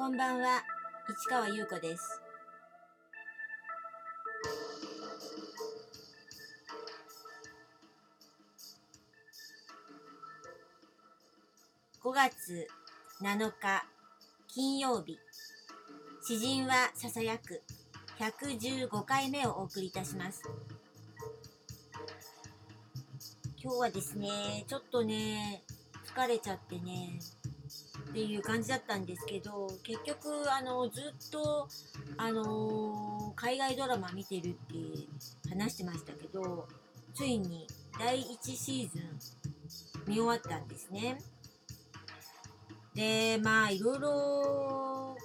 こんばんは、市川優子です。5月7日金曜日。詩人はささやく。115回目をお送りいたします。今日はですねちょっとね疲れちゃってね。っていう感じだったんですけど結局あのずっとあの海外ドラマ見てるって話してましたけどついに第1シーズン見終わったんですね。でまあいろいろ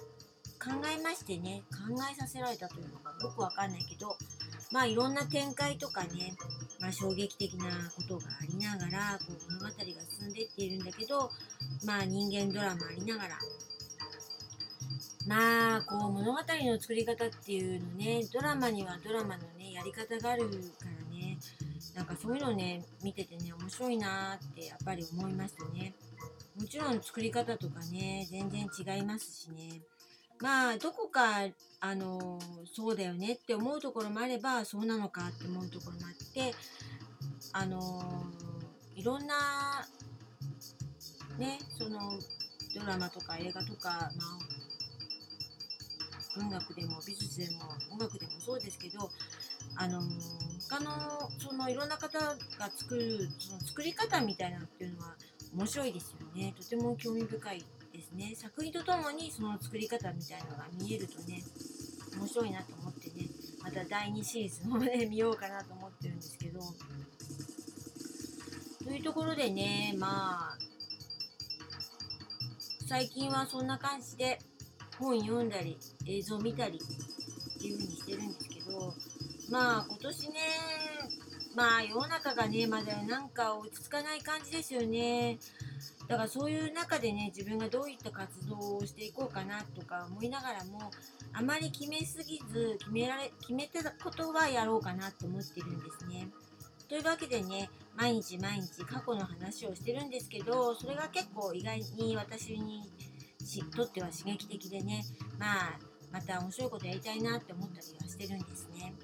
考えましてね考えさせられたというのがよくわかんないけどまあいろんな展開とかね、まあ、衝撃的なことがありながらこう物語が進んでいっているんだけどまあ人間ドラマありながら。まあこう物語の作り方っていうのねドラマにはドラマのねやり方があるからね。なんかそういうのね見ててね面白いなってやっぱり思いましたね。もちろん作り方とかね全然違いますしね。まあどこかあのそうだよねって思うところもあればそうなのかって思うところもあってあのいろんなねそのドラマとか映画とか、まあ、音楽でも美術でも音楽でもそうですけどあの他のそのいろんな方が作るその作り方みたいなっていうのは面白いですよね。とても興味深いですね。作品とともにその作り方みたいなのが見えるとね面白いなと思ってねまた第2シーズンをね見ようかなと思ってるんですけど。というところでねまあ最近はそんな感じで本読んだり映像見たりっていう風にしてるんですけどまあ今年ねまあ世の中がねまだなんか落ち着かない感じですよね。だからそういう中でね自分がどういった活動をしていこうかなとか思いながらもあまり決めすぎず決められ決めたことはやろうかなと思ってるんですね。というわけでね毎日毎日過去の話をしてるんですけどそれが結構意外に私にとっては刺激的でねまあまた面白いことやりたいなって思ったりはしてるんですね。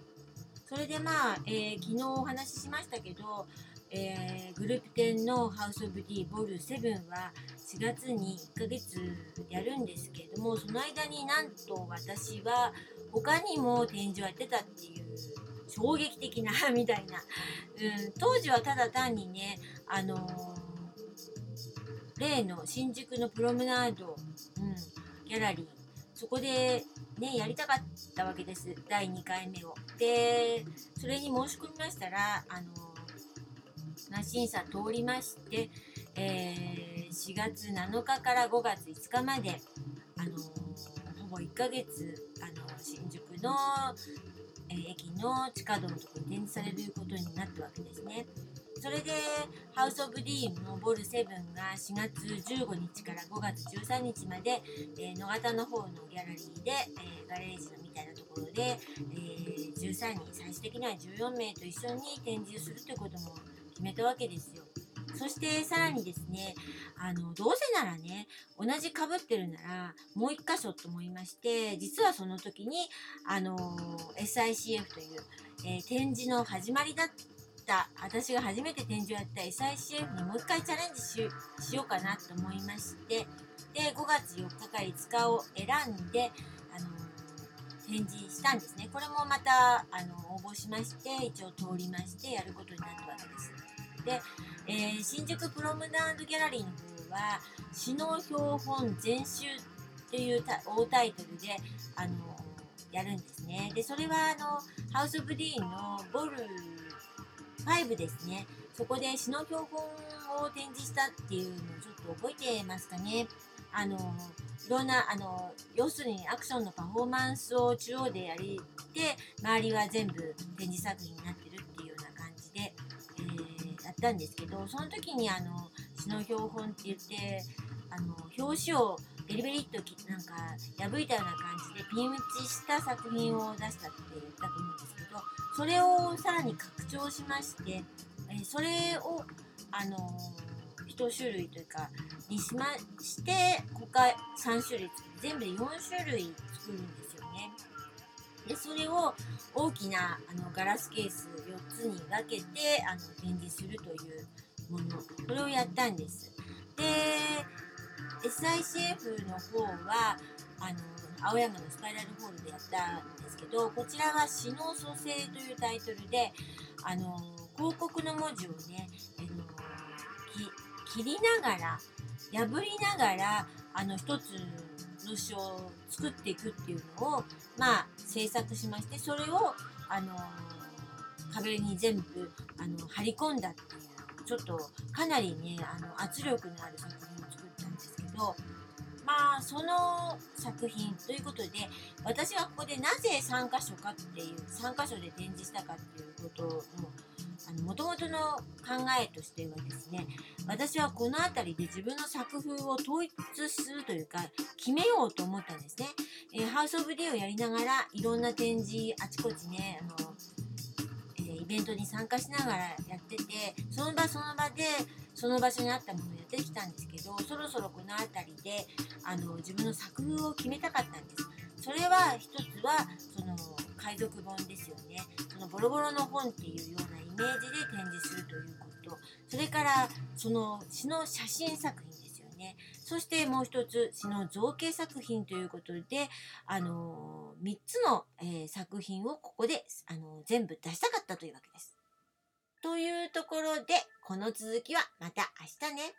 それでまあ、えー、昨日お話ししましたけど、えー、グループ10のハウス・オブ・ディボル7は4月に1ヶ月やるんですけれどもその間になんと私は他にも展示をやってたっていう衝撃的な みたいな、うん、当時はただ単にねあのー、例の新宿のプロムナード、うん、ギャラリー。そこでねやりたかったわけです第2回目を。でそれに申し込みましたらあのー、審査通りまして、えー、4月7日から5月5日まであのー、ほぼ1ヶ月あの新宿のえ、駅の地下道のところに展示されることになったわけですね。それで、ハウス・オブ・ディームのボル7が4月15日から5月13日まで、えー、野方の方のギャラリーで、えー、ガレージのみたいなところで、えー、13人、最終的には14名と一緒に展示をするということも決めたわけですよ。そしてさらにですね、あの、どうせならね、同じ被ってるなら、もう一箇所と思いまして、実はその時に、あの、SICF という、えー、展示の始まりだった、私が初めて展示をやった SICF にもう一回チャレンジししようかなと思いまして、で、5月4日から5日を選んで、あの、展示したんですね。これもまた、あの、応募しまして、一応通りまして、やることになったわけです。で、えー、新宿プロムナードギャラリーの方は「詩の標本全集」っていう大タイトルで、あのやるんですね。でそれはあのハウス・オブ・ディーンのボル5ですね。そこで詩の標本を展示したっていうのをちょっと覚えてますかね。あのいろんなあの要するにアクションのパフォーマンスを中央でやりて周りは全部展示作品になってるったんですけどその時にあの詩の標本って言ってあの表紙をベリベリっとなんか破いたような感じでピン打ちした作品を出したって言ったと思うんですけどそれをさらに拡張しまして、え、それをあの一種類というかにしましてこ回3種類全部で4種類作るんですよね。でそれを大きなあのガラスケース4つに分けてあの展示するというものこれをやったんです。で SICF の方はあの青山のスパイラルホールでやったんですけどこちらは「詩の蘇生」というタイトルであの広告の文字をね、あの切りながら破りながらあの一つの詩を作っていくっていうのをまあ制作しましてそれをあの壁に全部あの張り込んだっていうちょっとかなりねあの圧力のある作品を作ったんですけどまあその作品ということで私がここでなぜ3箇所かっていう3箇所で展示したかっていうことのもともとの考えとしてはですね私はこの辺りで自分の作風を統一するというか決めようと思ったんですね。えー、ハウス・オブ・ディをやりながらいろんな展示あちこちねあの、えー、イベントに参加しながらやっててその場その場でその場所にあったものをやってきたんですけどそろそろこの辺りであの自分の作風を決めたかったんです。それは一つはその海賊本ですよね。そのボロボロの本っていうようなイメージで展示するというそれからその詩の写真作品ですよねそしてもう一つ詩の造形作品ということであの3つの、えー、作品をここであの全部出したかったというわけです。というところでこの続きはまた明日ね。